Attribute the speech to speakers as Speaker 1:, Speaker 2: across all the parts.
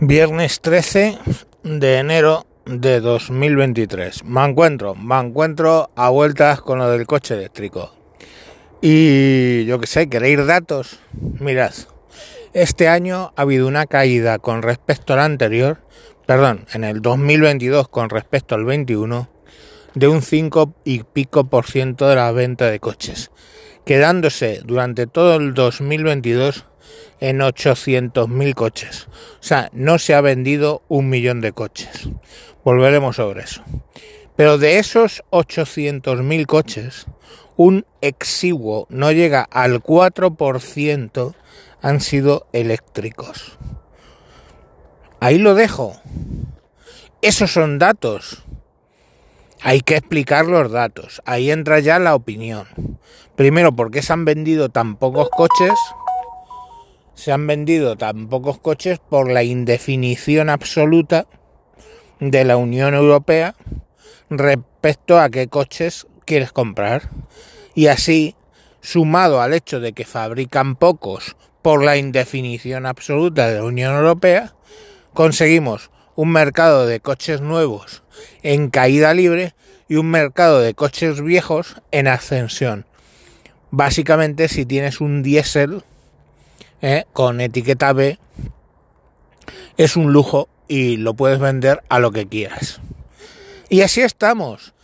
Speaker 1: Viernes 13 de enero de 2023. Me encuentro, me encuentro a vueltas con lo del coche eléctrico. Y yo que sé, ¿queréis datos? Mirad, este año ha habido una caída con respecto al anterior, perdón, en el 2022 con respecto al 21, de un 5 y pico por ciento de la venta de coches, quedándose durante todo el 2022 en 800.000 coches. O sea, no se ha vendido un millón de coches. Volveremos sobre eso. Pero de esos 800.000 coches, un exiguo, no llega al 4%, han sido eléctricos. Ahí lo dejo. Esos son datos. Hay que explicar los datos. Ahí entra ya la opinión. Primero, ¿por qué se han vendido tan pocos coches? Se han vendido tan pocos coches por la indefinición absoluta de la Unión Europea respecto a qué coches quieres comprar. Y así, sumado al hecho de que fabrican pocos por la indefinición absoluta de la Unión Europea, conseguimos un mercado de coches nuevos en caída libre y un mercado de coches viejos en ascensión. Básicamente, si tienes un diésel, ¿eh? con etiqueta B es un lujo y lo puedes vender a lo que quieras. Y así estamos.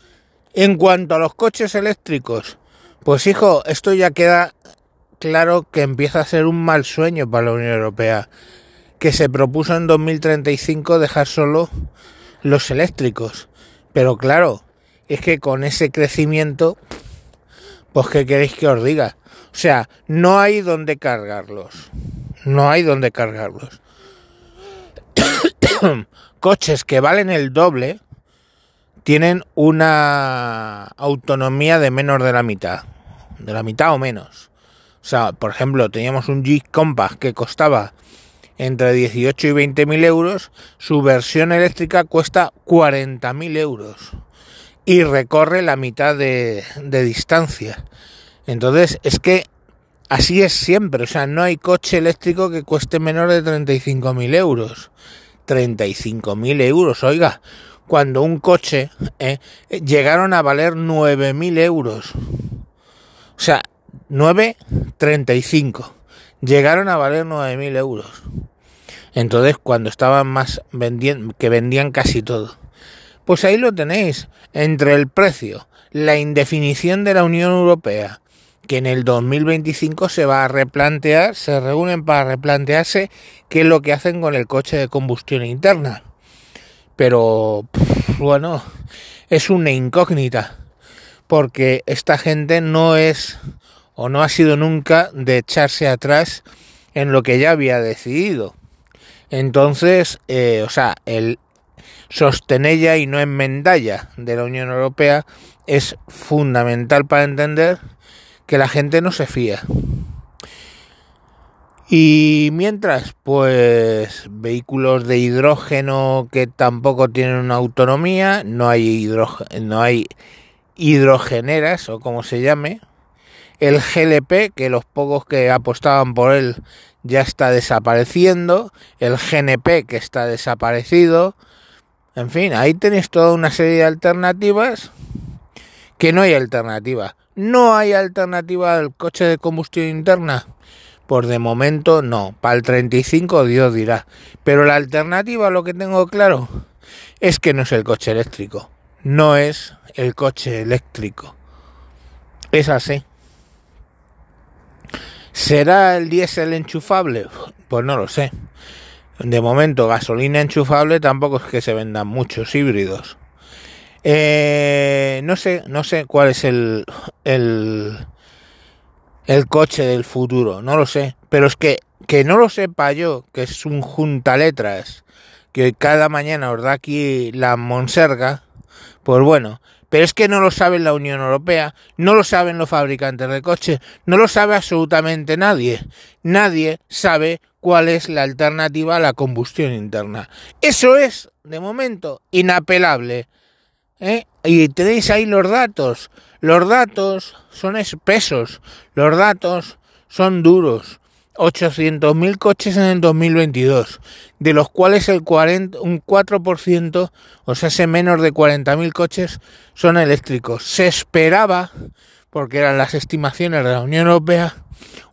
Speaker 1: En cuanto a los coches eléctricos, pues hijo, esto ya queda claro que empieza a ser un mal sueño para la Unión Europea, que se propuso en 2035 dejar solo los eléctricos. Pero claro, es que con ese crecimiento, pues ¿qué queréis que os diga? O sea, no hay donde cargarlos. No hay donde cargarlos. Coches que valen el doble tienen una autonomía de menos de la mitad. De la mitad o menos. O sea, por ejemplo, teníamos un Jeep Compass que costaba entre 18 y 20 mil euros. Su versión eléctrica cuesta 40 mil euros. Y recorre la mitad de, de distancia. Entonces, es que así es siempre. O sea, no hay coche eléctrico que cueste menos de 35.000 euros. 35.000 euros, oiga. Cuando un coche eh, llegaron a valer 9.000 euros. O sea, 9.35. Llegaron a valer 9.000 euros. Entonces, cuando estaban más vendiendo, que vendían casi todo. Pues ahí lo tenéis. Entre el precio, la indefinición de la Unión Europea, que en el 2025 se va a replantear, se reúnen para replantearse qué es lo que hacen con el coche de combustión interna. Pero, bueno, es una incógnita, porque esta gente no es o no ha sido nunca de echarse atrás en lo que ya había decidido. Entonces, eh, o sea, el sostenella y no enmendalla de la Unión Europea es fundamental para entender que la gente no se fía. Y mientras, pues vehículos de hidrógeno que tampoco tienen una autonomía, no hay, no hay hidrogeneras o como se llame. El GLP, que los pocos que apostaban por él ya está desapareciendo. El GNP, que está desaparecido. En fin, ahí tenéis toda una serie de alternativas que no hay alternativa. No hay alternativa al coche de combustión interna. Por de momento no. Para el 35 Dios dirá. Pero la alternativa, lo que tengo claro, es que no es el coche eléctrico. No es el coche eléctrico. Es así. ¿Será el diésel enchufable? Pues no lo sé. De momento, gasolina enchufable tampoco es que se vendan muchos híbridos. Eh, no sé, no sé cuál es el, el, el coche del futuro, no lo sé. Pero es que, que no lo sepa yo, que es un junta letras, que cada mañana os da aquí la monserga, pues bueno, pero es que no lo sabe la Unión Europea, no lo saben los fabricantes de coches, no lo sabe absolutamente nadie. Nadie sabe cuál es la alternativa a la combustión interna. Eso es, de momento, inapelable. ¿Eh? Y tenéis ahí los datos. Los datos son espesos, los datos son duros. 800.000 coches en el 2022, de los cuales el 40, un 4%, o sea, ese menos de 40.000 coches son eléctricos. Se esperaba, porque eran las estimaciones de la Unión Europea,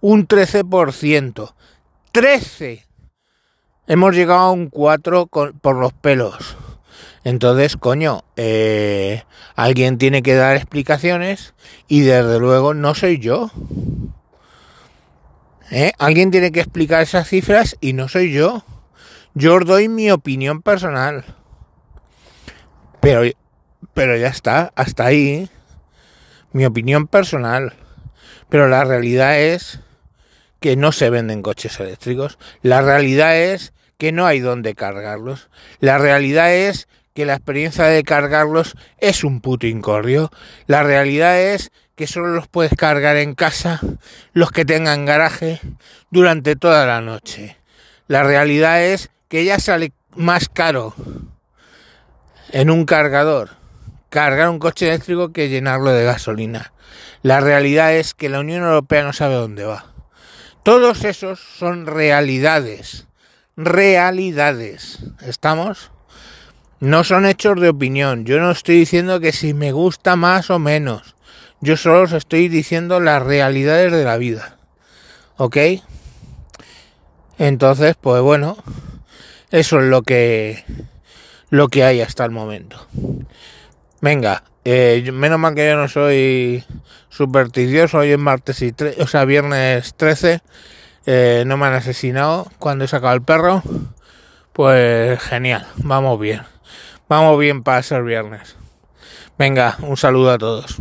Speaker 1: un 13%. 13. Hemos llegado a un 4 por los pelos. Entonces, coño, eh, alguien tiene que dar explicaciones y desde luego no soy yo. ¿Eh? Alguien tiene que explicar esas cifras y no soy yo. Yo os doy mi opinión personal. Pero, pero ya está, hasta ahí. Mi opinión personal. Pero la realidad es que no se venden coches eléctricos. La realidad es que no hay dónde cargarlos. La realidad es que la experiencia de cargarlos es un puto incordio. La realidad es que solo los puedes cargar en casa los que tengan garaje durante toda la noche. La realidad es que ya sale más caro en un cargador cargar un coche eléctrico que llenarlo de gasolina. La realidad es que la Unión Europea no sabe dónde va. Todos esos son realidades. Realidades. ¿Estamos? No son hechos de opinión. Yo no estoy diciendo que si me gusta más o menos. Yo solo os estoy diciendo las realidades de la vida. ¿Ok? Entonces, pues bueno, eso es lo que lo que hay hasta el momento. Venga, eh, menos mal que yo no soy supersticioso, hoy es martes y o sea, viernes 13, eh, no me han asesinado cuando he sacado el perro, pues genial, vamos bien, vamos bien para ser viernes. Venga, un saludo a todos.